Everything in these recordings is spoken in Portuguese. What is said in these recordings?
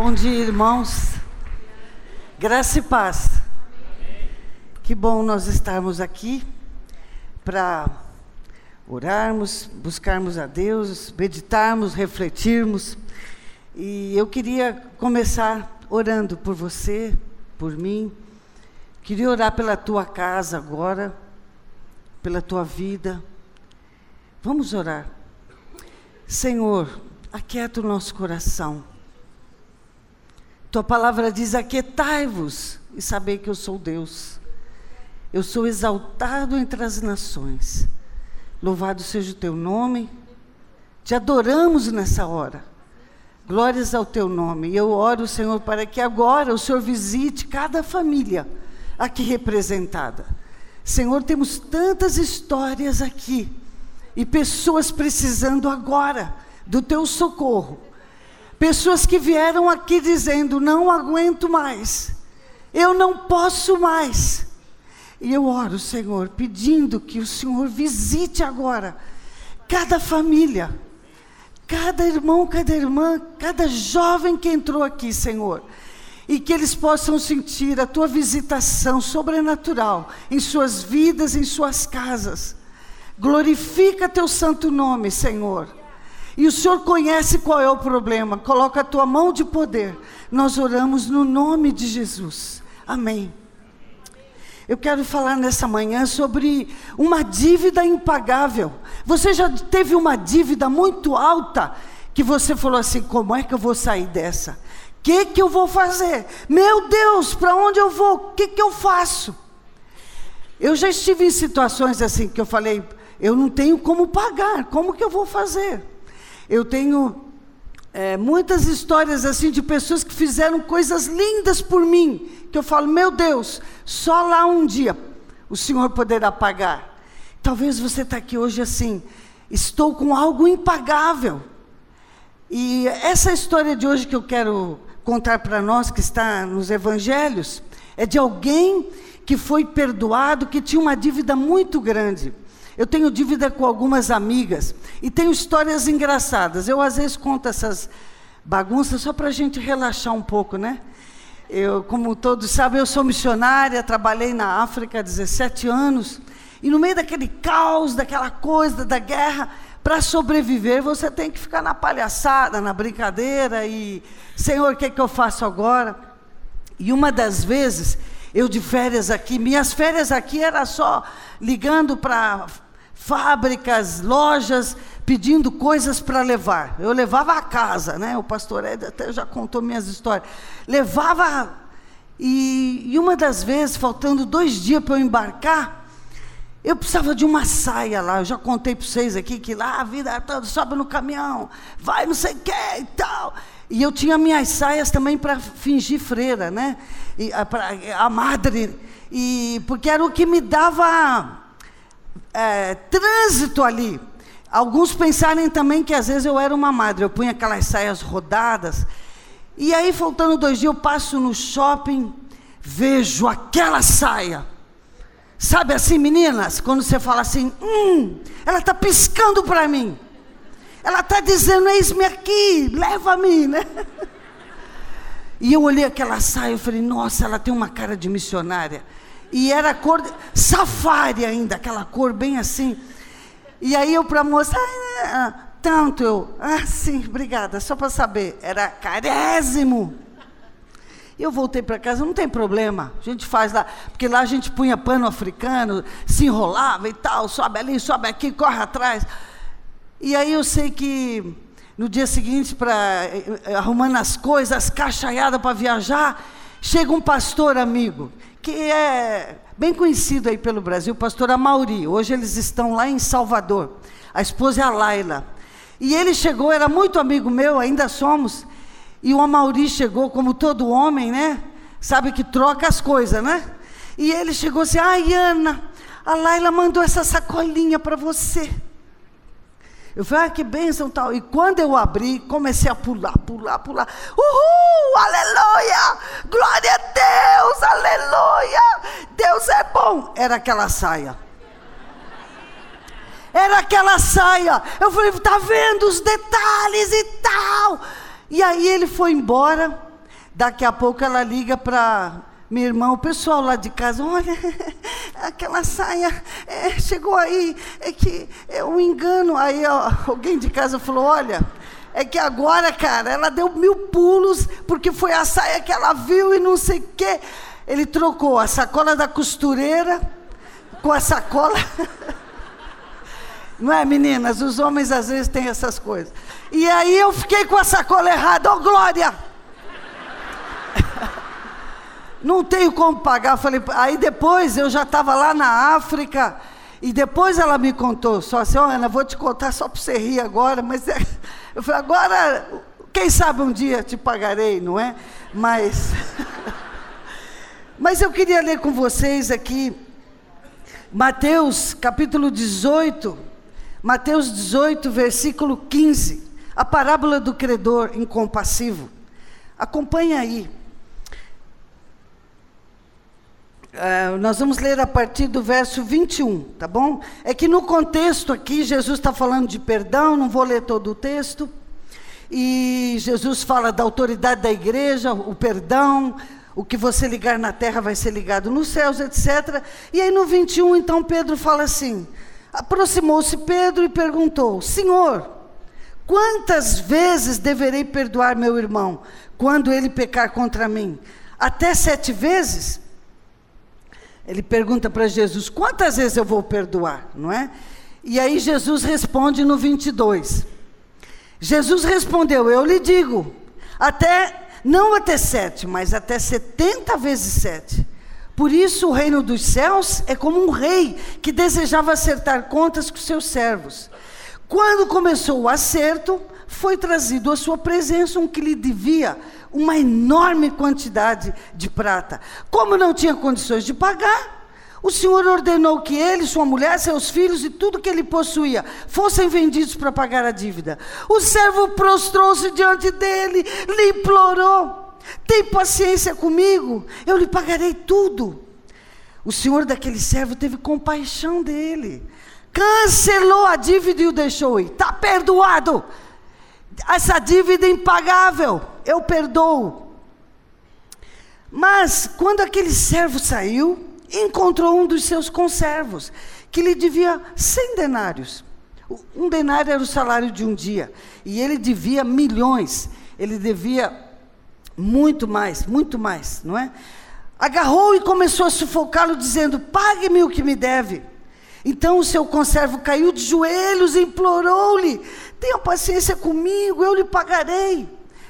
Bom dia, irmãos. Graça e paz. Que bom nós estarmos aqui para orarmos, buscarmos a Deus, meditarmos, refletirmos. E eu queria começar orando por você, por mim. Queria orar pela tua casa agora, pela tua vida. Vamos orar. Senhor, aquieta o nosso coração. Tua palavra diz: Aquietai-vos e sabei que eu sou Deus. Eu sou exaltado entre as nações. Louvado seja o teu nome. Te adoramos nessa hora. Glórias ao teu nome. E eu oro, Senhor, para que agora o Senhor visite cada família aqui representada. Senhor, temos tantas histórias aqui e pessoas precisando agora do teu socorro. Pessoas que vieram aqui dizendo: não aguento mais, eu não posso mais. E eu oro, Senhor, pedindo que o Senhor visite agora cada família, cada irmão, cada irmã, cada jovem que entrou aqui, Senhor. E que eles possam sentir a tua visitação sobrenatural em suas vidas, em suas casas. Glorifica teu santo nome, Senhor. E o Senhor conhece qual é o problema. Coloca a tua mão de poder. Nós oramos no nome de Jesus. Amém. Eu quero falar nessa manhã sobre uma dívida impagável. Você já teve uma dívida muito alta que você falou assim: como é que eu vou sair dessa? O que, que eu vou fazer? Meu Deus, para onde eu vou? O que, que eu faço? Eu já estive em situações assim que eu falei: eu não tenho como pagar, como que eu vou fazer? Eu tenho é, muitas histórias assim de pessoas que fizeram coisas lindas por mim, que eu falo, meu Deus, só lá um dia o Senhor poderá pagar. Talvez você está aqui hoje assim, estou com algo impagável. E essa história de hoje que eu quero contar para nós, que está nos evangelhos, é de alguém que foi perdoado, que tinha uma dívida muito grande. Eu tenho dívida com algumas amigas e tenho histórias engraçadas. Eu às vezes conto essas bagunças só para a gente relaxar um pouco, né? Eu, como todos sabem, eu sou missionária, trabalhei na África há 17 anos. E no meio daquele caos, daquela coisa da guerra, para sobreviver, você tem que ficar na palhaçada, na brincadeira e, Senhor, o que, é que eu faço agora? E uma das vezes, eu de férias aqui, minhas férias aqui era só ligando para fábricas, lojas, pedindo coisas para levar. Eu levava a casa, né? O pastor Ed até já contou minhas histórias. Levava, e, e uma das vezes, faltando dois dias para eu embarcar, eu precisava de uma saia lá. Eu já contei para vocês aqui que lá a vida toda sobe no caminhão, vai não sei o que e tal. E eu tinha minhas saias também para fingir freira, né? E, a, pra, a madre. E, porque era o que me dava é, trânsito ali. Alguns pensarem também que às vezes eu era uma madre, eu punha aquelas saias rodadas. E aí, faltando dois dias, eu passo no shopping, vejo aquela saia. Sabe assim, meninas, quando você fala assim, hum, ela está piscando para mim. Ela está dizendo, eis-me aqui, leva-me, né? E eu olhei aquela saia e falei, nossa, ela tem uma cara de missionária. E era cor safari ainda, aquela cor bem assim. E aí eu para a moça, ah, tanto eu, ah, sim, obrigada, só para saber, era carésimo. Eu voltei para casa, não tem problema, a gente faz lá, porque lá a gente punha pano africano, se enrolava e tal, sobe ali, sobe aqui, corre atrás. E aí eu sei que no dia seguinte, para eh, arrumando as coisas, as caixaiadas para viajar, chega um pastor amigo que é bem conhecido aí pelo Brasil, o pastor Amauri. Hoje eles estão lá em Salvador. A esposa é a Laila. E ele chegou, era muito amigo meu, ainda somos. E o Amauri chegou, como todo homem, né? Sabe que troca as coisas, né? E ele chegou assim: ai, Ana, a Laila mandou essa sacolinha para você. Eu falei, ah, que bênção tal. E quando eu abri, comecei a pular, pular, pular. Uhul, aleluia! Glória a Deus, aleluia! Deus é bom. Era aquela saia. Era aquela saia. Eu falei, tá vendo os detalhes e tal. E aí ele foi embora. Daqui a pouco ela liga para minha irmã, o pessoal lá de casa, olha, aquela saia é, chegou aí, é que é um engano. Aí ó, alguém de casa falou, olha, é que agora, cara, ela deu mil pulos, porque foi a saia que ela viu e não sei o quê. Ele trocou a sacola da costureira com a sacola. Não é, meninas? Os homens às vezes têm essas coisas. E aí eu fiquei com a sacola errada, ô oh, Glória! Não tenho como pagar. Falei, aí depois eu já estava lá na África. E depois ela me contou, só assim, oh, Ana, vou te contar só para você rir agora, mas é, eu falei, agora, quem sabe um dia te pagarei, não é? Mas, mas eu queria ler com vocês aqui, Mateus capítulo 18, Mateus 18, versículo 15, a parábola do credor incompassivo. Acompanha aí. Uh, nós vamos ler a partir do verso 21, tá bom? É que no contexto aqui, Jesus está falando de perdão, não vou ler todo o texto. E Jesus fala da autoridade da igreja, o perdão, o que você ligar na terra vai ser ligado nos céus, etc. E aí no 21, então, Pedro fala assim: Aproximou-se Pedro e perguntou: Senhor, quantas vezes deverei perdoar meu irmão quando ele pecar contra mim? Até sete vezes? Ele pergunta para Jesus: quantas vezes eu vou perdoar? Não é? E aí Jesus responde no 22. Jesus respondeu: Eu lhe digo, até, não até sete, mas até setenta vezes sete. Por isso, o reino dos céus é como um rei que desejava acertar contas com seus servos. Quando começou o acerto, foi trazido à sua presença um que lhe devia uma enorme quantidade de prata. Como não tinha condições de pagar, o Senhor ordenou que ele, sua mulher, seus filhos e tudo que ele possuía fossem vendidos para pagar a dívida. O servo prostrou-se diante dele, lhe implorou: tem paciência comigo, eu lhe pagarei tudo. O senhor daquele servo teve compaixão dele, cancelou a dívida e o deixou ir. Está perdoado. Essa dívida impagável, eu perdoo. Mas quando aquele servo saiu, encontrou um dos seus conservos, que lhe devia cem denários. Um denário era o salário de um dia, e ele devia milhões, ele devia muito mais, muito mais, não é? Agarrou e começou a sufocá-lo, dizendo: Pague-me o que me deve. Então o seu conservo caiu de joelhos e implorou-lhe: Tenha paciência comigo, eu lhe pagarei.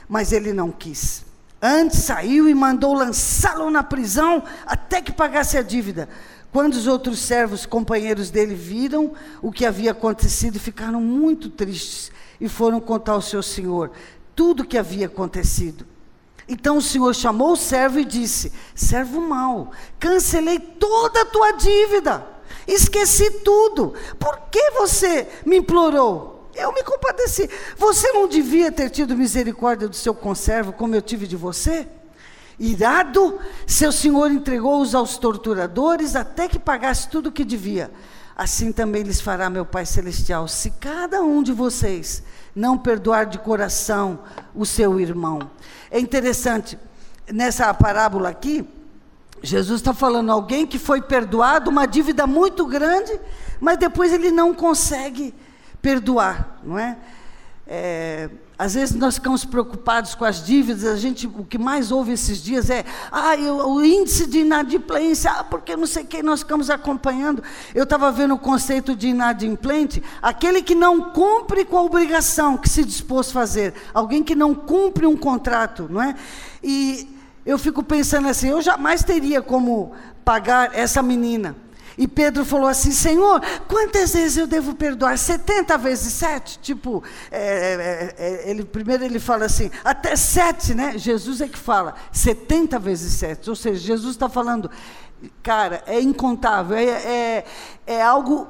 Mas ele não quis. Antes saiu e mandou lançá-lo na prisão até que pagasse a dívida. Quando os outros servos, companheiros dele, viram o que havia acontecido, ficaram muito tristes e foram contar ao seu senhor tudo o que havia acontecido. Então o Senhor chamou o servo e disse: Servo mau, cancelei toda a tua dívida, esqueci tudo. Por que você me implorou? Eu me compadeci. Você não devia ter tido misericórdia do seu conservo como eu tive de você? Irado, seu senhor entregou-os aos torturadores até que pagasse tudo o que devia. Assim também lhes fará meu Pai Celestial, se cada um de vocês não perdoar de coração o seu irmão. É interessante, nessa parábola aqui, Jesus está falando alguém que foi perdoado, uma dívida muito grande, mas depois ele não consegue perdoar, não é? é às vezes nós ficamos preocupados com as dívidas, a gente, o que mais ouve esses dias é, ah, eu, o índice de inadimplência, ah, porque não sei quem nós ficamos acompanhando. Eu estava vendo o conceito de inadimplente, aquele que não cumpre com a obrigação que se dispôs a fazer, alguém que não cumpre um contrato, não é? E eu fico pensando assim, eu jamais teria como pagar essa menina. E Pedro falou assim: Senhor, quantas vezes eu devo perdoar? 70 vezes 7? Tipo, é, é, é, ele, primeiro ele fala assim, até 7, né? Jesus é que fala, 70 vezes 7. Ou seja, Jesus está falando, cara, é incontável, é, é, é algo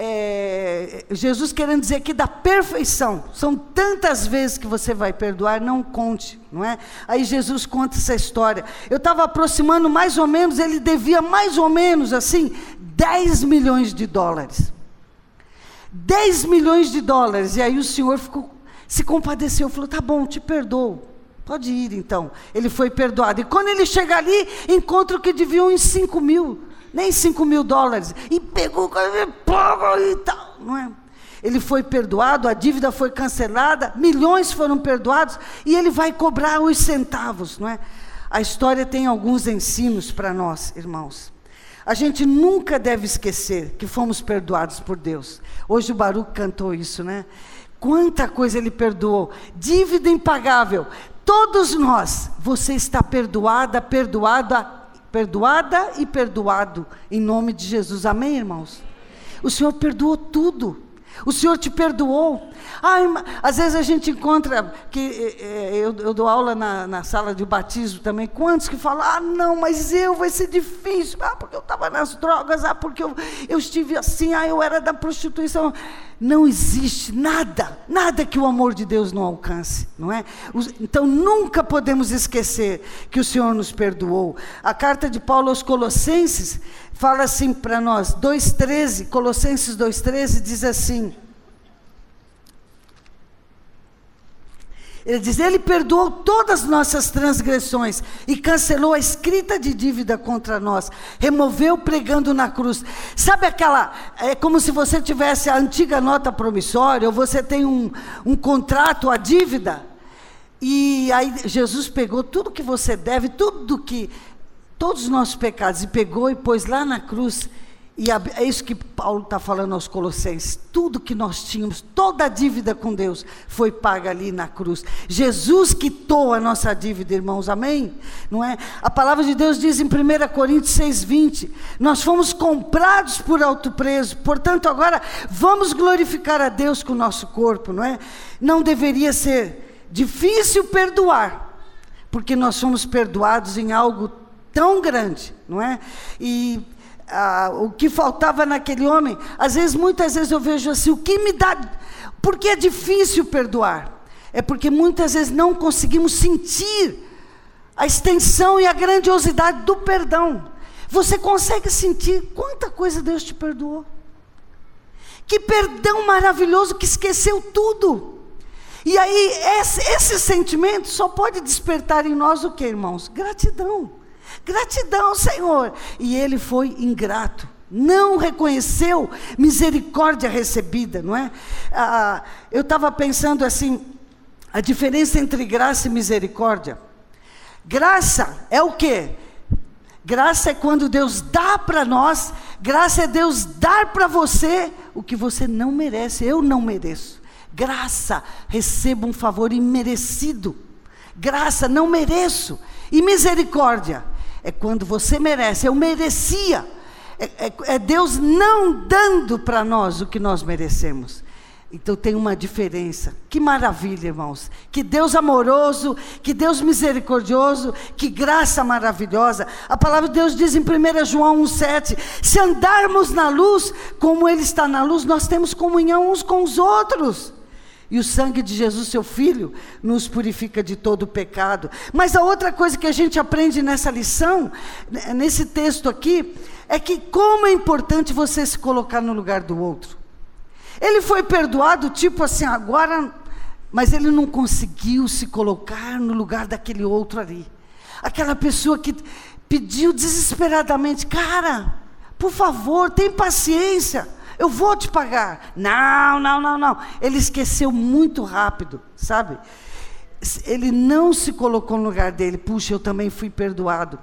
é, Jesus querendo dizer aqui da perfeição. São tantas vezes que você vai perdoar, não conte, não é? Aí Jesus conta essa história. Eu estava aproximando mais ou menos, ele devia mais ou menos assim 10 milhões de dólares. 10 milhões de dólares. E aí o Senhor ficou, se compadeceu, falou: tá bom, te perdoo. Pode ir então. Ele foi perdoado. E quando ele chega ali, encontra o que deviam em 5 mil, nem 5 mil dólares. E pegou e tal, não é? Ele foi perdoado, a dívida foi cancelada, milhões foram perdoados e ele vai cobrar os centavos, não é? A história tem alguns ensinos para nós, irmãos. A gente nunca deve esquecer que fomos perdoados por Deus. Hoje o Baruch cantou isso, né? Quanta coisa ele perdoou. Dívida impagável. Todos nós, você está perdoada, perdoada, perdoada e perdoado em nome de Jesus. Amém, irmãos? O Senhor perdoou tudo. O Senhor te perdoou. Ai, às vezes a gente encontra, que é, eu, eu, dou aula na, na, sala de batismo também, quantos que falam, ah, não, mas eu vai ser difícil, ah, porque eu estava nas drogas, ah, porque eu, eu estive assim, ah, eu era da prostituição. Não existe nada, nada que o amor de Deus não alcance, não é? Então nunca podemos esquecer que o Senhor nos perdoou. A carta de Paulo aos Colossenses fala assim para nós, 2,13, Colossenses 2,13 diz assim. Ele diz: Ele perdoou todas as nossas transgressões e cancelou a escrita de dívida contra nós, removeu pregando na cruz. Sabe aquela. É como se você tivesse a antiga nota promissória, ou você tem um, um contrato, a dívida. E aí Jesus pegou tudo que você deve, tudo que. Todos os nossos pecados, e pegou e pôs lá na cruz e é isso que Paulo está falando aos Colossenses. Tudo que nós tínhamos, toda a dívida com Deus, foi paga ali na cruz. Jesus quitou a nossa dívida, irmãos, amém? Não é? A palavra de Deus diz em 1 Coríntios 6,20: Nós fomos comprados por alto preço, portanto, agora vamos glorificar a Deus com o nosso corpo, não é? Não deveria ser difícil perdoar, porque nós fomos perdoados em algo tão grande, não é? E ah, o que faltava naquele homem. Às vezes, muitas vezes eu vejo assim, o que me dá. Porque é difícil perdoar. É porque muitas vezes não conseguimos sentir a extensão e a grandiosidade do perdão. Você consegue sentir quanta coisa Deus te perdoou? Que perdão maravilhoso que esqueceu tudo. E aí, esse, esse sentimento só pode despertar em nós o que, irmãos? Gratidão. Gratidão, Senhor. E ele foi ingrato. Não reconheceu misericórdia recebida, não é? Ah, eu estava pensando assim, a diferença entre graça e misericórdia. Graça é o quê? Graça é quando Deus dá para nós, graça é Deus dar para você o que você não merece, eu não mereço. Graça, recebo um favor imerecido. Graça, não mereço. E misericórdia, é quando você merece, eu merecia. É, é, é Deus não dando para nós o que nós merecemos. Então tem uma diferença. Que maravilha, irmãos. Que Deus amoroso, que Deus misericordioso, que graça maravilhosa. A palavra de Deus diz em 1 João 1,7: se andarmos na luz, como Ele está na luz, nós temos comunhão uns com os outros. E o sangue de Jesus, seu Filho, nos purifica de todo pecado. Mas a outra coisa que a gente aprende nessa lição, né, nesse texto aqui, é que como é importante você se colocar no lugar do outro. Ele foi perdoado, tipo assim, agora, mas ele não conseguiu se colocar no lugar daquele outro ali. Aquela pessoa que pediu desesperadamente, cara, por favor, tem paciência eu vou te pagar. Não, não, não, não. Ele esqueceu muito rápido, sabe? Ele não se colocou no lugar dele. Puxa, eu também fui perdoado.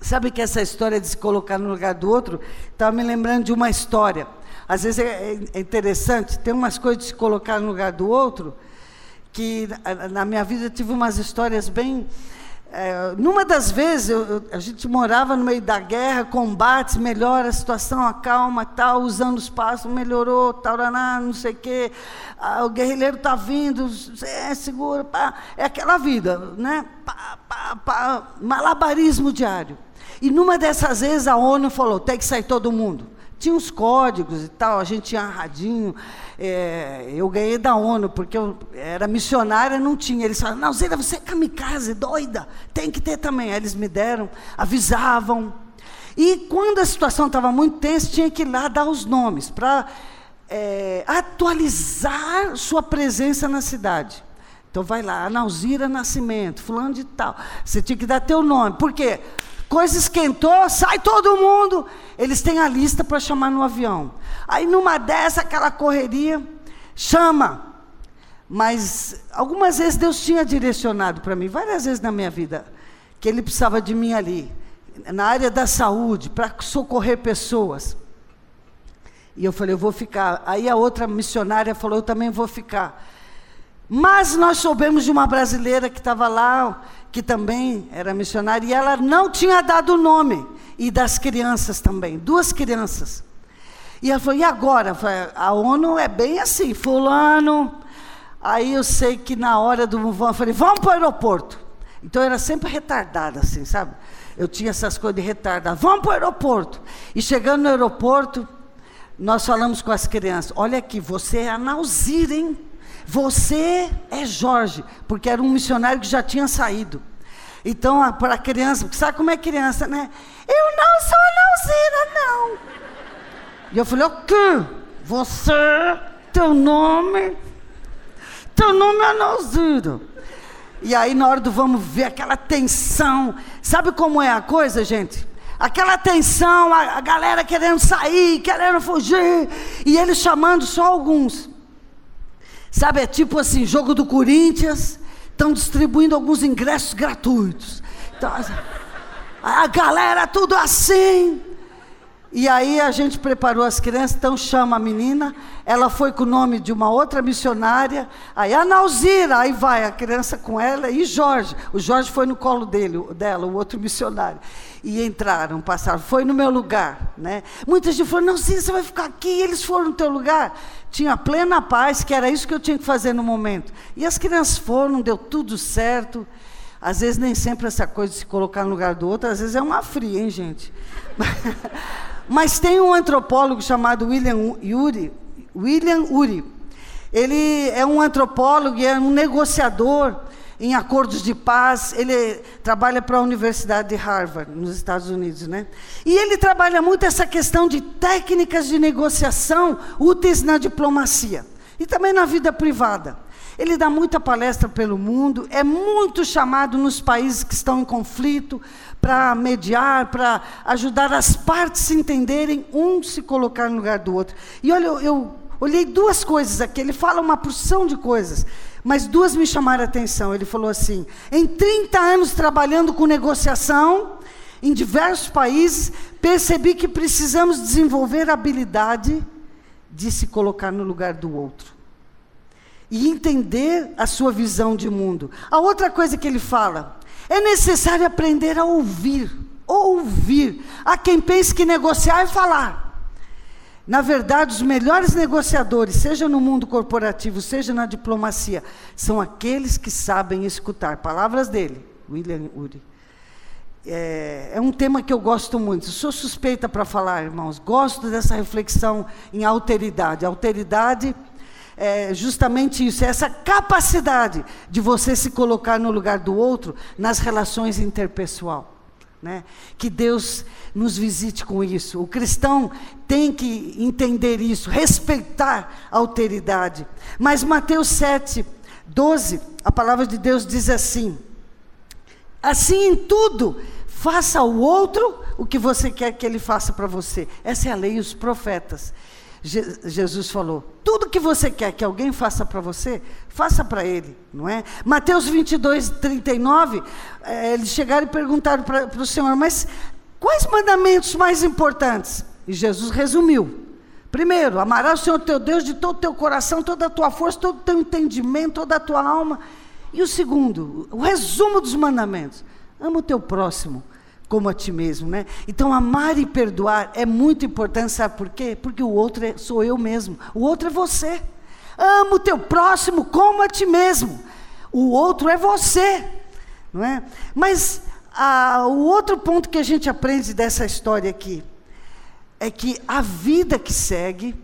Sabe que essa história de se colocar no lugar do outro, estava me lembrando de uma história. Às vezes é, é interessante, tem umas coisas de se colocar no lugar do outro, que na minha vida tive umas histórias bem é, numa das vezes, eu, a gente morava no meio da guerra, combates, melhora a situação, acalma, tal, os passos, melhorou, tal, não sei o quê. Ah, o guerrilheiro está vindo, é, segura, pá. É aquela vida, né? Pá, pá, pá, malabarismo diário. E numa dessas vezes a ONU falou: tem que sair todo mundo. Tinha uns códigos e tal, a gente tinha radinho. É, eu ganhei da ONU, porque eu era missionária, não tinha. Eles falaram, não, Zena, você é kamikaze, doida, tem que ter também. Aí eles me deram, avisavam. E quando a situação estava muito tensa, tinha que ir lá dar os nomes, para é, atualizar sua presença na cidade. Então vai lá, Analzira Nascimento, fulano de tal. Você tinha que dar teu nome. Por quê? Coisa esquentou, sai todo mundo. Eles têm a lista para chamar no avião. Aí numa dessa, aquela correria, chama. Mas algumas vezes Deus tinha direcionado para mim, várias vezes na minha vida, que Ele precisava de mim ali, na área da saúde, para socorrer pessoas. E eu falei, eu vou ficar. Aí a outra missionária falou, eu também vou ficar. Mas nós soubemos de uma brasileira que estava lá, que também era missionária, e ela não tinha dado o nome, e das crianças também, duas crianças. E ela falou, e agora? Falei, a ONU é bem assim, fulano. Aí eu sei que na hora do vão, eu falei, vamos para o aeroporto. Então eu era sempre retardada, assim, sabe? Eu tinha essas coisas de retardar. Vamos para o aeroporto. E chegando no aeroporto, nós falamos com as crianças: olha aqui, você é a Nauzira, hein? Você é Jorge, porque era um missionário que já tinha saído. Então, para a criança, sabe como é criança, né? Eu não sou Nauzira, não. E eu falei, o quê? Você, teu nome, teu nome é Nauzira. E aí, na hora do vamos ver aquela tensão, sabe como é a coisa, gente? Aquela tensão, a, a galera querendo sair, querendo fugir, e eles chamando só alguns. Sabe, é tipo assim, jogo do Corinthians, estão distribuindo alguns ingressos gratuitos. Então, a galera tudo assim. E aí a gente preparou as crianças, então chama a menina, ela foi com o nome de uma outra missionária, aí a Nauzira, aí vai a criança com ela e Jorge. O Jorge foi no colo dele, dela, o outro missionário. E entraram, passaram, foi no meu lugar. Né? Muitas gente falaram, Nauzira, você vai ficar aqui, e eles foram no teu lugar. Tinha plena paz, que era isso que eu tinha que fazer no momento. E as crianças foram, deu tudo certo. Às vezes nem sempre essa coisa de se colocar no lugar do outro, às vezes é uma fria, hein, gente? Mas tem um antropólogo chamado William Uri, William Uri. Ele é um antropólogo e é um negociador em acordos de paz. Ele trabalha para a Universidade de Harvard, nos Estados Unidos, né? E ele trabalha muito essa questão de técnicas de negociação úteis na diplomacia e também na vida privada. Ele dá muita palestra pelo mundo, é muito chamado nos países que estão em conflito para mediar, para ajudar as partes se entenderem, um se colocar no lugar do outro. E olha, eu, eu olhei duas coisas aqui, ele fala uma porção de coisas, mas duas me chamaram a atenção. Ele falou assim: em 30 anos trabalhando com negociação, em diversos países, percebi que precisamos desenvolver a habilidade de se colocar no lugar do outro e entender a sua visão de mundo. A outra coisa que ele fala, é necessário aprender a ouvir, ouvir. Há quem pense que negociar é falar. Na verdade, os melhores negociadores, seja no mundo corporativo, seja na diplomacia, são aqueles que sabem escutar. Palavras dele, William Uri. É, é, um tema que eu gosto muito. sou suspeita para falar, irmãos. Gosto dessa reflexão em alteridade. Alteridade é justamente isso, é essa capacidade de você se colocar no lugar do outro nas relações interpessoal. Né? Que Deus nos visite com isso. O cristão tem que entender isso, respeitar a alteridade. Mas Mateus 7, 12, a palavra de Deus diz assim: Assim em tudo, faça ao outro o que você quer que ele faça para você. Essa é a lei e os profetas. Jesus falou: tudo que você quer que alguém faça para você, faça para ele, não é? Mateus 22, 39, é, eles chegaram e perguntaram para o Senhor: mas quais mandamentos mais importantes? E Jesus resumiu. Primeiro, amarás o Senhor teu Deus de todo o teu coração, toda a tua força, todo o teu entendimento, toda a tua alma. E o segundo, o resumo dos mandamentos: ama o teu próximo como a ti mesmo, né? Então amar e perdoar é muito importante, sabe por quê? Porque o outro é, sou eu mesmo, o outro é você. Ama o teu próximo como a ti mesmo. O outro é você, não é? Mas a, o outro ponto que a gente aprende dessa história aqui é que a vida que segue,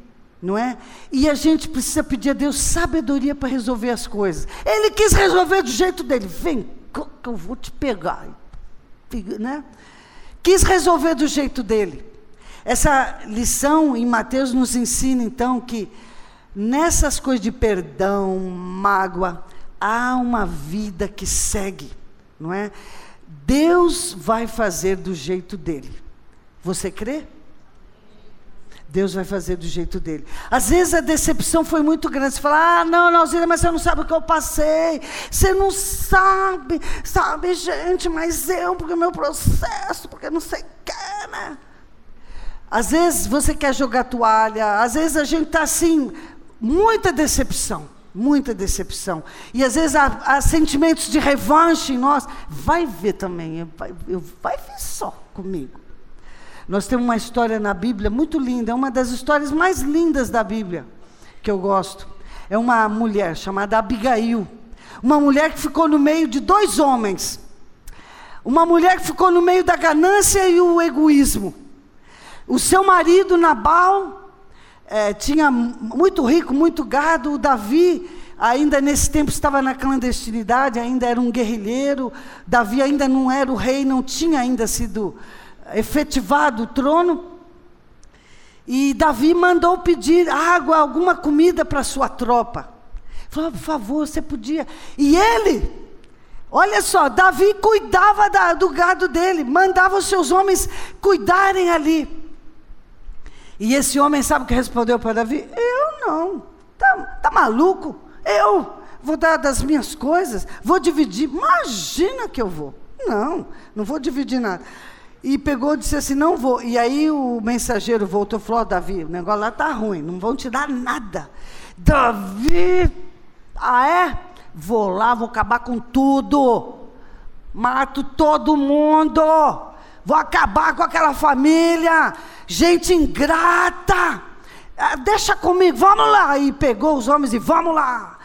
não é? E a gente precisa pedir a Deus sabedoria para resolver as coisas. Ele quis resolver do jeito dele. Vem, que eu vou te pegar né? Quis resolver do jeito dele. Essa lição em Mateus nos ensina então que nessas coisas de perdão, mágoa, há uma vida que segue, não é? Deus vai fazer do jeito dele. Você crê? Deus vai fazer do jeito dele. Às vezes a decepção foi muito grande. Você fala, ah, não, Nalzira, mas você não sabe o que eu passei. Você não sabe, sabe, gente, mas eu, porque o meu processo, porque não sei o que, né? Às vezes você quer jogar toalha, às vezes a gente está assim, muita decepção, muita decepção. E às vezes há, há, sentimentos de revanche em nós. Vai ver também, vai, vai ver só comigo. Nós temos uma história na Bíblia muito linda, é uma das histórias mais lindas da Bíblia, que eu gosto. É uma mulher chamada Abigail. Uma mulher que ficou no meio de dois homens. Uma mulher que ficou no meio da ganância e o egoísmo. O seu marido, Nabal, é, tinha muito rico, muito gado. O Davi, ainda nesse tempo, estava na clandestinidade, ainda era um guerrilheiro. Davi ainda não era o rei, não tinha ainda sido efetivado o trono. E Davi mandou pedir água, alguma comida para sua tropa. Falou, por favor, você podia. E ele, olha só, Davi cuidava da, do gado dele, mandava os seus homens cuidarem ali. E esse homem sabe o que respondeu para Davi? Eu não. Tá, tá maluco? Eu vou dar das minhas coisas, vou dividir. Imagina que eu vou. Não, não vou dividir nada. E pegou e disse assim: Não vou. E aí o mensageiro voltou e falou: oh, Davi, o negócio lá está ruim, não vão te dar nada. Davi, ah é? Vou lá, vou acabar com tudo. Mato todo mundo. Vou acabar com aquela família. Gente ingrata. Ah, deixa comigo, vamos lá. E pegou os homens e vamos lá.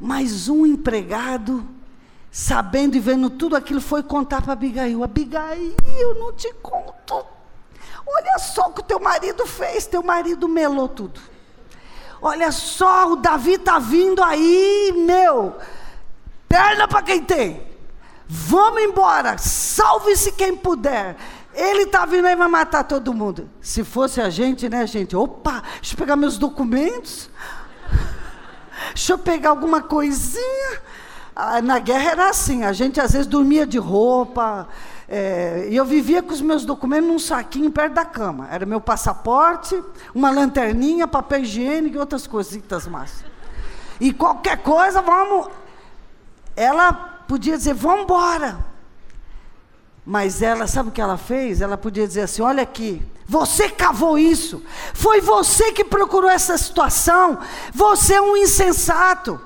Mas um empregado sabendo e vendo tudo aquilo, foi contar para Abigail: Abigail, não te conto. Olha só o que teu marido fez, teu marido melou tudo. Olha só, o Davi está vindo aí, meu. Perna para quem tem. Vamos embora, salve-se quem puder. Ele está vindo aí vai matar todo mundo. Se fosse a gente, né, gente? Opa, deixa eu pegar meus documentos. Deixa eu pegar alguma coisinha. Na guerra era assim, a gente às vezes dormia de roupa, é, e eu vivia com os meus documentos num saquinho perto da cama. Era meu passaporte, uma lanterninha, papel higiênico e outras coisitas mais. E qualquer coisa, vamos. Ela podia dizer, vamos embora. Mas ela, sabe o que ela fez? Ela podia dizer assim: olha aqui, você cavou isso, foi você que procurou essa situação, você é um insensato.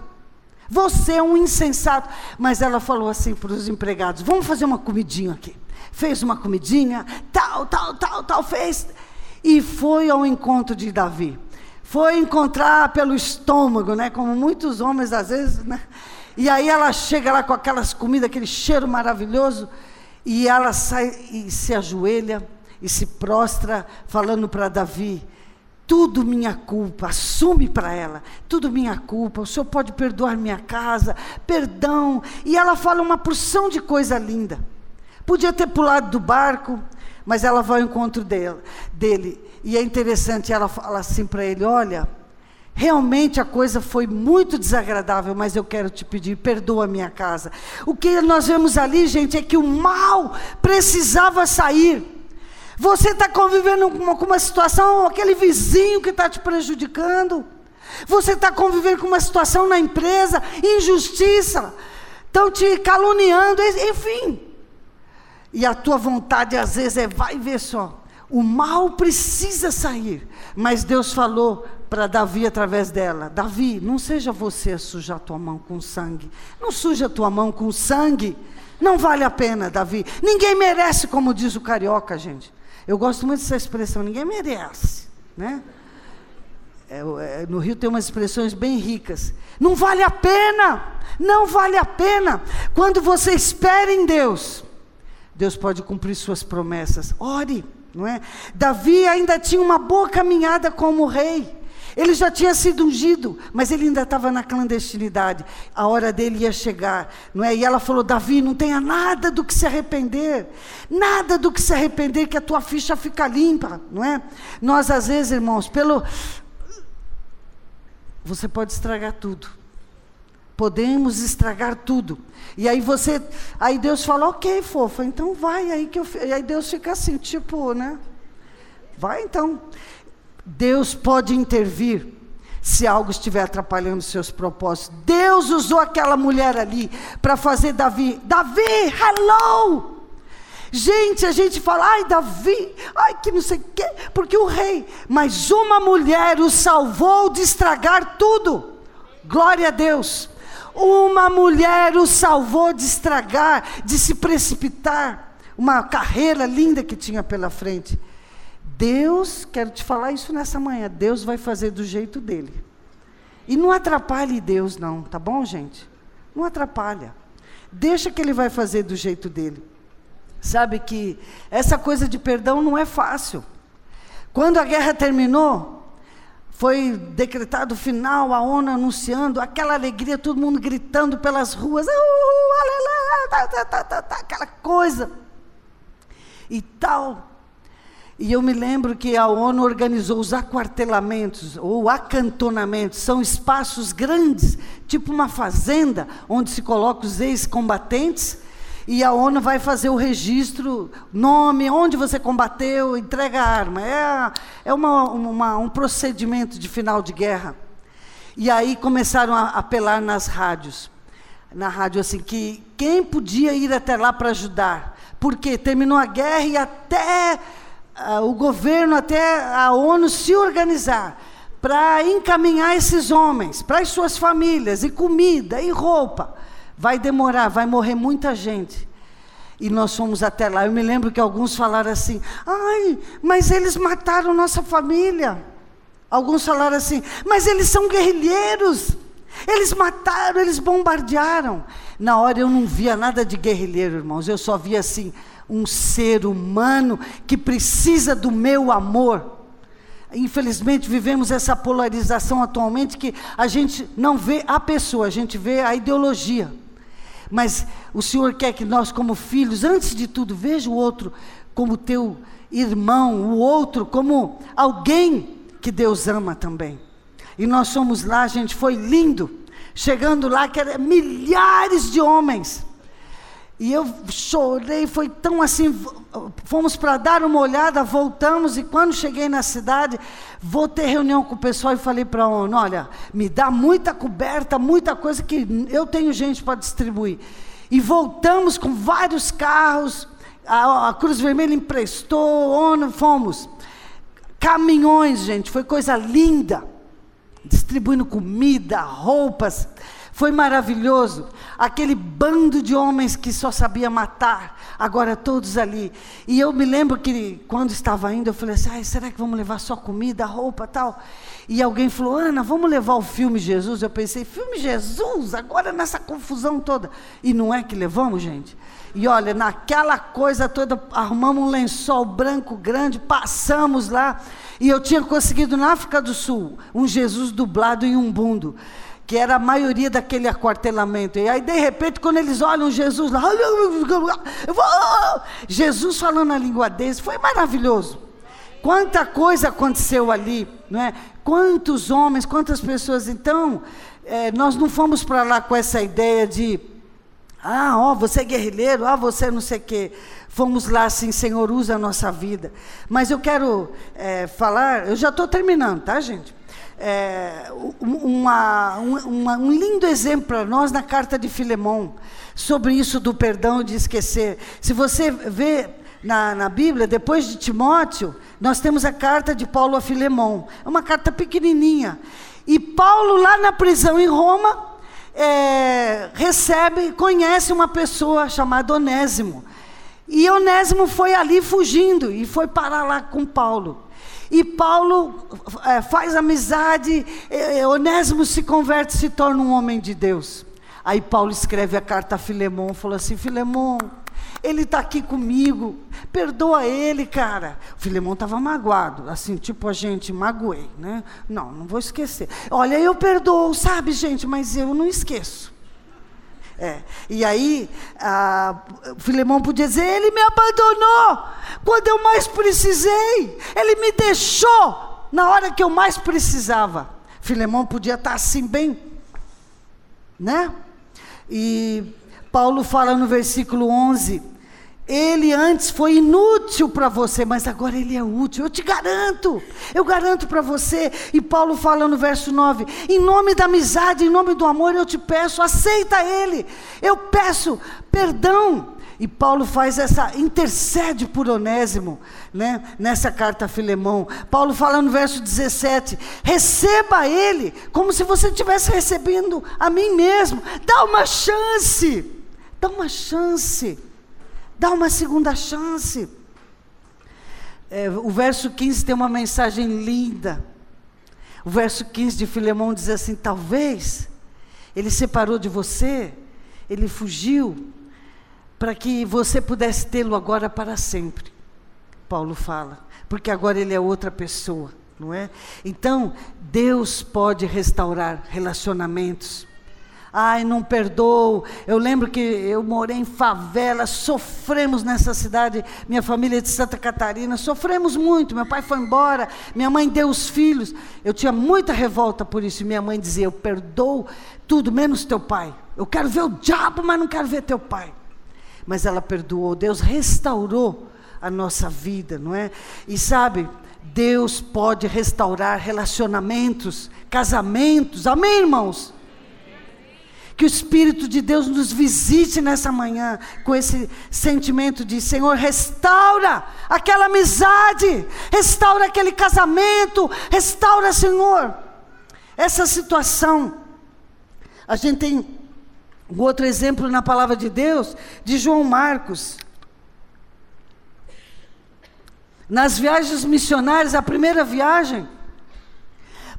Você é um insensato. Mas ela falou assim para os empregados: vamos fazer uma comidinha aqui. Fez uma comidinha, tal, tal, tal, tal, fez. E foi ao encontro de Davi. Foi encontrar pelo estômago, né? Como muitos homens às vezes, né? E aí ela chega lá com aquelas comidas, aquele cheiro maravilhoso, e ela sai e se ajoelha e se prostra, falando para Davi: tudo minha culpa, assume para ela, tudo minha culpa, o Senhor pode perdoar minha casa, perdão. E ela fala uma porção de coisa linda. Podia ter pulado do barco, mas ela vai ao encontro dele. dele. E é interessante, ela fala assim para ele: Olha, realmente a coisa foi muito desagradável, mas eu quero te pedir, perdoa minha casa. O que nós vemos ali, gente, é que o mal precisava sair. Você está convivendo com uma, com uma situação, aquele vizinho que está te prejudicando. Você está convivendo com uma situação na empresa, injustiça, estão te caluniando, enfim. E a tua vontade às vezes é, vai ver só. O mal precisa sair. Mas Deus falou para Davi através dela: Davi, não seja você a sujar a tua mão com sangue. Não suja a tua mão com sangue. Não vale a pena, Davi. Ninguém merece, como diz o carioca, gente. Eu gosto muito dessa expressão, ninguém merece. Né? É, é, no Rio tem umas expressões bem ricas. Não vale a pena, não vale a pena. Quando você espera em Deus, Deus pode cumprir suas promessas. Ore, não é? Davi ainda tinha uma boa caminhada como rei. Ele já tinha sido ungido, mas ele ainda estava na clandestinidade. A hora dele ia chegar, não é? E ela falou: Davi, não tenha nada do que se arrepender, nada do que se arrepender, que a tua ficha fica limpa, não é? Nós às vezes, irmãos, pelo você pode estragar tudo. Podemos estragar tudo. E aí você, aí Deus fala, ok, fofa, então vai aí que eu, e aí Deus fica assim, tipo, né? Vai então. Deus pode intervir se algo estiver atrapalhando seus propósitos. Deus usou aquela mulher ali para fazer Davi. Davi, hello! Gente, a gente fala, ai, Davi, ai, que não sei o quê, porque o rei, mas uma mulher o salvou de estragar tudo. Glória a Deus. Uma mulher o salvou de estragar, de se precipitar. Uma carreira linda que tinha pela frente. Deus, quero te falar isso nessa manhã, Deus vai fazer do jeito dele. E não atrapalhe Deus, não, tá bom, gente? Não atrapalha. Deixa que ele vai fazer do jeito dele. Sabe que essa coisa de perdão não é fácil. Quando a guerra terminou, foi decretado o final, a ONU anunciando, aquela alegria, todo mundo gritando pelas ruas, tá, tá, tá, aquela coisa. E tal. E eu me lembro que a ONU organizou os aquartelamentos ou acantonamentos, são espaços grandes, tipo uma fazenda, onde se coloca os ex-combatentes, e a ONU vai fazer o registro, nome, onde você combateu, entrega a arma. É, é uma, uma, um procedimento de final de guerra. E aí começaram a apelar nas rádios, na rádio assim, que quem podia ir até lá para ajudar, porque terminou a guerra e até o governo, até a ONU se organizar para encaminhar esses homens para as suas famílias, e comida, e roupa. Vai demorar, vai morrer muita gente. E nós fomos até lá. Eu me lembro que alguns falaram assim: ai, mas eles mataram nossa família. Alguns falaram assim: mas eles são guerrilheiros. Eles mataram, eles bombardearam. Na hora eu não via nada de guerrilheiro, irmãos. Eu só via assim um ser humano que precisa do meu amor. Infelizmente vivemos essa polarização atualmente que a gente não vê a pessoa, a gente vê a ideologia. Mas o Senhor quer que nós, como filhos, antes de tudo, veja o outro como teu irmão, o outro como alguém que Deus ama também. E nós somos lá, gente, foi lindo. Chegando lá, que eram milhares de homens e eu chorei, foi tão assim. Fomos para dar uma olhada, voltamos, e quando cheguei na cidade, vou ter reunião com o pessoal e falei para a ONU: olha, me dá muita coberta, muita coisa que eu tenho gente para distribuir. E voltamos com vários carros, a, a Cruz Vermelha emprestou, ONU, fomos. Caminhões, gente, foi coisa linda. Distribuindo comida, roupas. Foi maravilhoso. Aquele bando de homens que só sabia matar, agora todos ali. E eu me lembro que quando estava indo, eu falei assim: será que vamos levar só comida, roupa tal? E alguém falou: Ana, vamos levar o filme Jesus? Eu pensei: filme Jesus? Agora nessa confusão toda. E não é que levamos, gente? E olha, naquela coisa toda, arrumamos um lençol branco grande, passamos lá. E eu tinha conseguido na África do Sul um Jesus dublado em um bundo que era a maioria daquele aquartelamento. E aí, de repente, quando eles olham Jesus lá, Jesus falando a língua deles, foi maravilhoso. Quanta coisa aconteceu ali, não é? Quantos homens, quantas pessoas. Então, é, nós não fomos para lá com essa ideia de, ah, ó, você é guerrilheiro, ah, você não sei o quê. Fomos lá assim, Senhor, usa a nossa vida. Mas eu quero é, falar, eu já estou terminando, tá, gente? É, uma, uma, um lindo exemplo para nós na carta de Filemão, sobre isso do perdão de esquecer. Se você vê na, na Bíblia, depois de Timóteo, nós temos a carta de Paulo a Filemão. É uma carta pequenininha. E Paulo, lá na prisão em Roma, é, recebe, conhece uma pessoa chamada Onésimo. E Onésimo foi ali fugindo e foi parar lá com Paulo. E Paulo é, faz amizade, é, é, Onésimo se converte, se torna um homem de Deus. Aí Paulo escreve a carta a Filemão, falou assim: Filemão, ele está aqui comigo, perdoa ele, cara. O Filemão estava magoado, assim, tipo a gente, magoei, né? Não, não vou esquecer. Olha, eu perdoo, sabe, gente, mas eu não esqueço. É. E aí, a, Filemão podia dizer: Ele me abandonou quando eu mais precisei, ele me deixou na hora que eu mais precisava. Filemão podia estar assim, bem. né? E Paulo fala no versículo 11: ele antes foi inútil para você, mas agora ele é útil. Eu te garanto, eu garanto para você. E Paulo fala no verso 9: em nome da amizade, em nome do amor, eu te peço, aceita ele. Eu peço perdão. E Paulo faz essa, intercede por Onésimo, né, nessa carta a Filemão. Paulo fala no verso 17: receba ele, como se você estivesse recebendo a mim mesmo. Dá uma chance, dá uma chance, dá uma segunda chance. É, o verso 15 tem uma mensagem linda. O verso 15 de Filemão diz assim: talvez ele separou de você, ele fugiu para que você pudesse tê-lo agora para sempre. Paulo fala, porque agora ele é outra pessoa, não é? Então, Deus pode restaurar relacionamentos. Ai, não perdoo. Eu lembro que eu morei em favela, sofremos nessa cidade, minha família é de Santa Catarina, sofremos muito. Meu pai foi embora, minha mãe deu os filhos. Eu tinha muita revolta por isso. Minha mãe dizia: Eu perdoo tudo, menos teu pai. Eu quero ver o diabo, mas não quero ver teu pai mas ela perdoou. Deus restaurou a nossa vida, não é? E sabe, Deus pode restaurar relacionamentos, casamentos. Amém, irmãos? Que o Espírito de Deus nos visite nessa manhã com esse sentimento de Senhor, restaura aquela amizade, restaura aquele casamento, restaura, Senhor, essa situação. A gente tem um outro exemplo na palavra de Deus, de João Marcos. Nas viagens missionárias, a primeira viagem,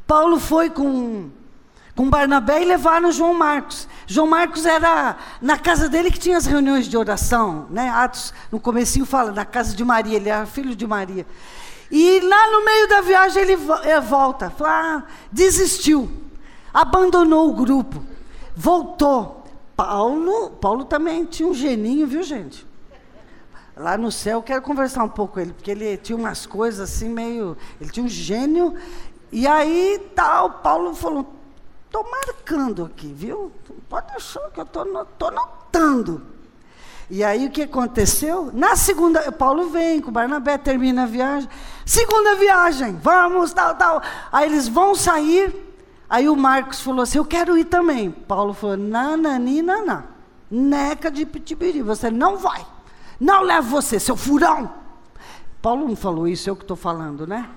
Paulo foi com, com Barnabé e levaram João Marcos. João Marcos era na casa dele que tinha as reuniões de oração, né? Atos, no comecinho fala, na casa de Maria, ele era filho de Maria. E lá no meio da viagem ele volta, fala, ah, desistiu, abandonou o grupo, voltou. Paulo, Paulo também tinha um geninho, viu, gente? Lá no céu, eu quero conversar um pouco com ele, porque ele tinha umas coisas assim meio. Ele tinha um gênio. E aí, tal, Paulo falou: estou marcando aqui, viu? Pode achar que eu estou notando. E aí o que aconteceu? Na segunda, Paulo vem com Barnabé, termina a viagem. Segunda viagem, vamos, tal, tal. Aí eles vão sair. Aí o Marcos falou assim: Eu quero ir também. Paulo falou: Nanani, naná. Neca de pitibiri, você não vai. Não levo você, seu furão. Paulo não falou isso, eu que estou falando, né?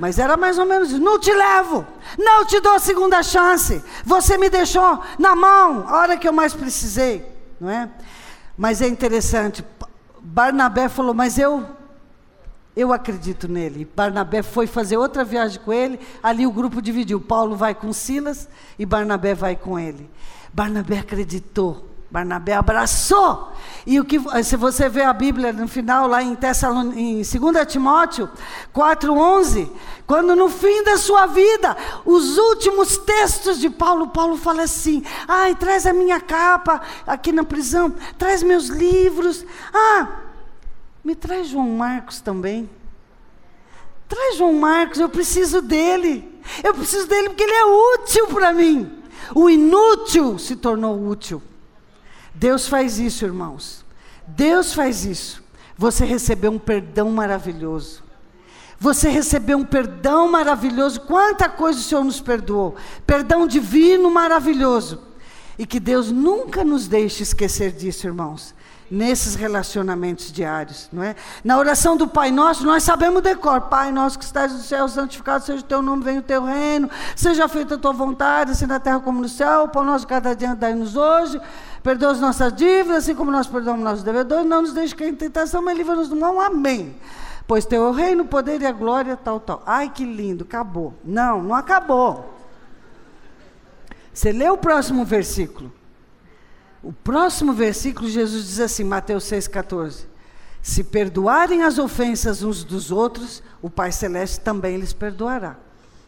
Mas era mais ou menos. Não te levo. Não te dou a segunda chance. Você me deixou na mão a hora que eu mais precisei. Não é? Mas é interessante. Barnabé falou, mas eu eu acredito nele. Barnabé foi fazer outra viagem com ele, ali o grupo dividiu. Paulo vai com Silas e Barnabé vai com ele. Barnabé acreditou. Barnabé abraçou. E o que se você vê a Bíblia no final lá em em 2 Timóteo 4:11, quando no fim da sua vida, os últimos textos de Paulo, Paulo fala assim: "Ai, traz a minha capa aqui na prisão, traz meus livros. Ah, me traz João Marcos também. Traz João Marcos, eu preciso dele. Eu preciso dele porque ele é útil para mim. O inútil se tornou útil. Deus faz isso, irmãos. Deus faz isso. Você recebeu um perdão maravilhoso. Você recebeu um perdão maravilhoso. Quanta coisa o Senhor nos perdoou. Perdão divino maravilhoso. E que Deus nunca nos deixe esquecer disso, irmãos nesses relacionamentos diários, não é? Na oração do Pai Nosso, nós sabemos decor, Pai nosso que estás no céu, santificado seja o teu nome, venha o teu reino, seja feita a tua vontade, assim na terra como no céu, o pão nosso cada dia dai-nos hoje, perdoa as nossas dívidas, assim como nós perdoamos nossos devedores, não nos deixe cair em tentação, mas livra-nos do mal, amém. Pois teu é o reino, o poder e a glória, tal, tal. Ai, que lindo, acabou. Não, não acabou. Você lê o próximo versículo. O próximo versículo, Jesus diz assim, Mateus 6,14: Se perdoarem as ofensas uns dos outros, o Pai Celeste também lhes perdoará.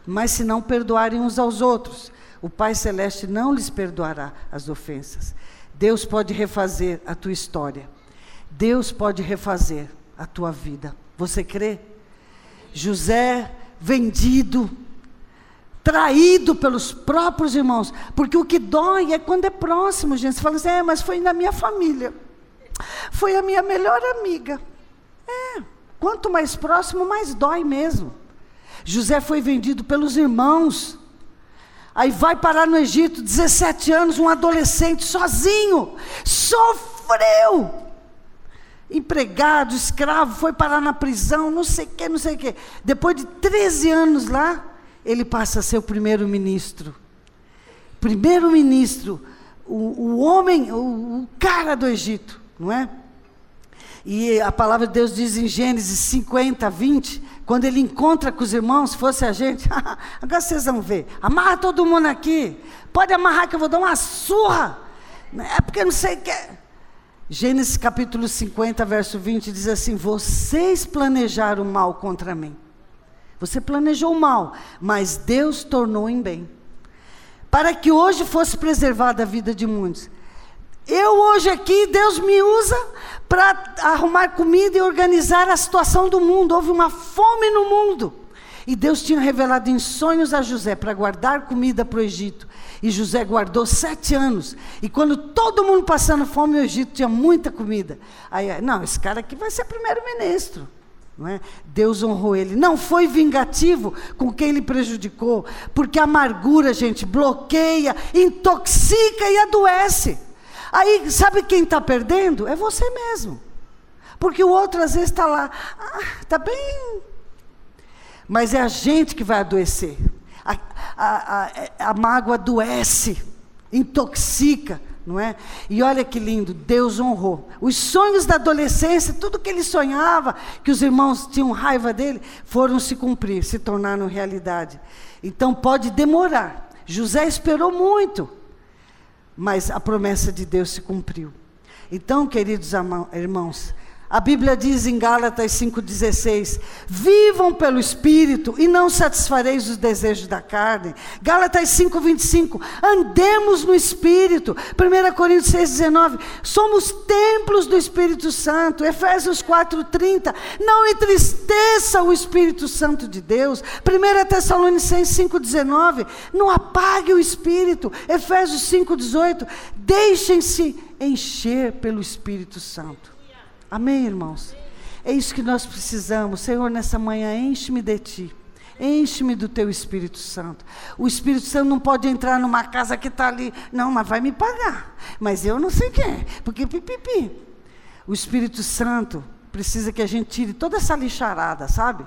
Mas se não perdoarem uns aos outros, o Pai Celeste não lhes perdoará as ofensas. Deus pode refazer a tua história. Deus pode refazer a tua vida. Você crê? José, vendido, traído pelos próprios irmãos, porque o que dói é quando é próximo, gente. Você fala assim, é, mas foi na minha família, foi a minha melhor amiga. É, quanto mais próximo, mais dói mesmo. José foi vendido pelos irmãos, aí vai parar no Egito, 17 anos, um adolescente sozinho, sofreu. Empregado, escravo, foi parar na prisão, não sei o que, não sei o que. Depois de 13 anos lá, ele passa a ser o primeiro-ministro. Primeiro-ministro, o, o, homem, o, o cara do Egito, não é? E a palavra de Deus diz em Gênesis 50, 20, quando ele encontra com os irmãos, se fosse a gente, agora vocês vão ver, amarra todo mundo aqui, pode amarrar que eu vou dar uma surra, é porque não sei o que. Gênesis capítulo 50, verso 20 diz assim: Vocês planejaram mal contra mim, você planejou mal, mas Deus tornou em bem. Para que hoje fosse preservada a vida de muitos. Eu hoje aqui, Deus me usa para arrumar comida e organizar a situação do mundo. Houve uma fome no mundo. E Deus tinha revelado em sonhos a José para guardar comida para o Egito. E José guardou sete anos. E quando todo mundo passando fome, o Egito tinha muita comida. Aí, não, esse cara aqui vai ser primeiro-ministro. É? Deus honrou ele. Não foi vingativo com quem ele prejudicou, porque a amargura, gente, bloqueia, intoxica e adoece. Aí, sabe quem está perdendo? É você mesmo. Porque o outro às vezes está lá, está ah, bem. Mas é a gente que vai adoecer. A, a, a, a mágoa adoece, intoxica não é? E olha que lindo, Deus honrou. Os sonhos da adolescência, tudo que ele sonhava, que os irmãos tinham raiva dele, foram se cumprir, se tornaram realidade. Então pode demorar. José esperou muito, mas a promessa de Deus se cumpriu. Então, queridos irmãos, a Bíblia diz em Gálatas 5,16: Vivam pelo Espírito e não satisfareis os desejos da carne. Gálatas 5,25: Andemos no Espírito. 1 Coríntios 6,19: Somos templos do Espírito Santo. Efésios 4,30: Não entristeça o Espírito Santo de Deus. 1 Tessalonicenses 5,19: Não apague o Espírito. Efésios 5,18: Deixem-se encher pelo Espírito Santo. Amém, irmãos? É isso que nós precisamos. Senhor, nessa manhã, enche-me de ti. Enche-me do teu Espírito Santo. O Espírito Santo não pode entrar numa casa que está ali. Não, mas vai me pagar. Mas eu não sei quem é. Porque pipipi. O Espírito Santo precisa que a gente tire toda essa lixarada, sabe?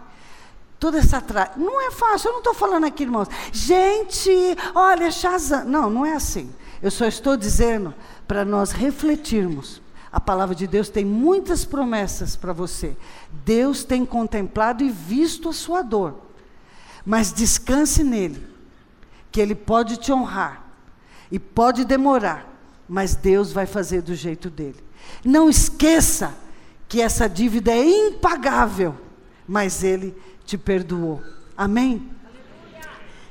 Toda essa tra... Não é fácil, eu não estou falando aqui, irmãos. Gente, olha, Shazam. Não, não é assim. Eu só estou dizendo para nós refletirmos a palavra de Deus tem muitas promessas para você. Deus tem contemplado e visto a sua dor. Mas descanse nele, que ele pode te honrar e pode demorar, mas Deus vai fazer do jeito dele. Não esqueça que essa dívida é impagável, mas ele te perdoou. Amém?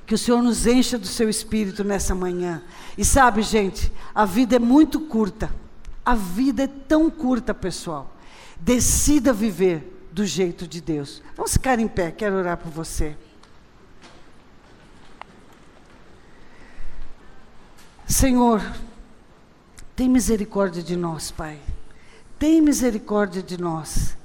Que o Senhor nos encha do seu espírito nessa manhã. E sabe, gente, a vida é muito curta. A vida é tão curta, pessoal. Decida viver do jeito de Deus. Vamos ficar em pé, quero orar por você. Senhor, tem misericórdia de nós, Pai. Tem misericórdia de nós.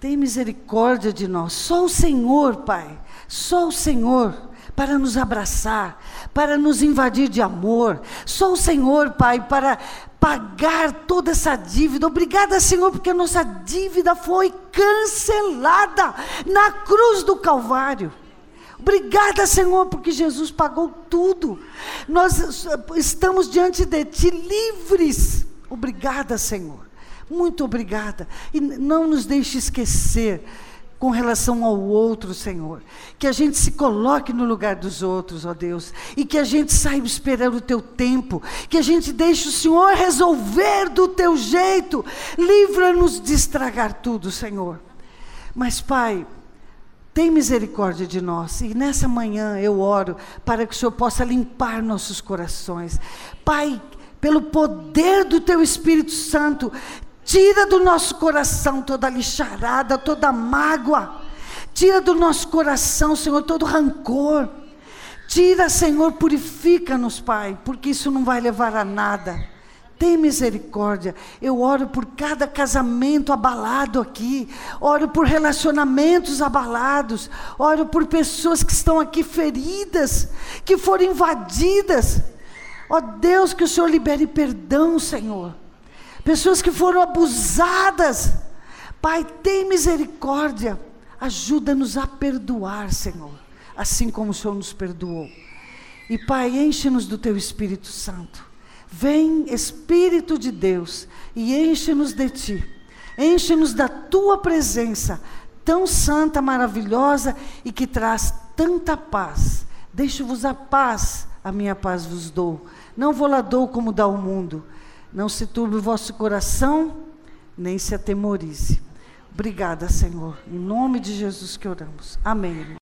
Tem misericórdia de nós. Só o Senhor, Pai. Só o Senhor para nos abraçar, para nos invadir de amor. Só o Senhor, Pai, para pagar toda essa dívida. Obrigada, Senhor, porque a nossa dívida foi cancelada na cruz do Calvário. Obrigada, Senhor, porque Jesus pagou tudo. Nós estamos diante de Ti livres. Obrigada, Senhor. Muito obrigada. E não nos deixe esquecer com relação ao outro, Senhor. Que a gente se coloque no lugar dos outros, ó Deus. E que a gente saiba esperar o teu tempo. Que a gente deixe o Senhor resolver do teu jeito. Livra-nos de estragar tudo, Senhor. Mas, Pai, tem misericórdia de nós. E nessa manhã eu oro para que o Senhor possa limpar nossos corações. Pai, pelo poder do teu Espírito Santo, Tira do nosso coração toda lixarada, toda mágoa. Tira do nosso coração, Senhor, todo rancor. Tira, Senhor, purifica-nos, Pai, porque isso não vai levar a nada. Tem misericórdia. Eu oro por cada casamento abalado aqui. Oro por relacionamentos abalados. Oro por pessoas que estão aqui feridas, que foram invadidas. Ó oh, Deus, que o Senhor libere perdão, Senhor. Pessoas que foram abusadas. Pai, tem misericórdia. Ajuda-nos a perdoar, Senhor, assim como o Senhor nos perdoou. E Pai, enche-nos do teu Espírito Santo. Vem, Espírito de Deus, e enche-nos de ti. Enche-nos da tua presença, tão santa, maravilhosa e que traz tanta paz. Deixo-vos a paz, a minha paz vos dou. Não vou lá dou como dá o mundo. Não se turbe o vosso coração, nem se atemorize. Obrigada, Senhor. Em nome de Jesus que oramos. Amém.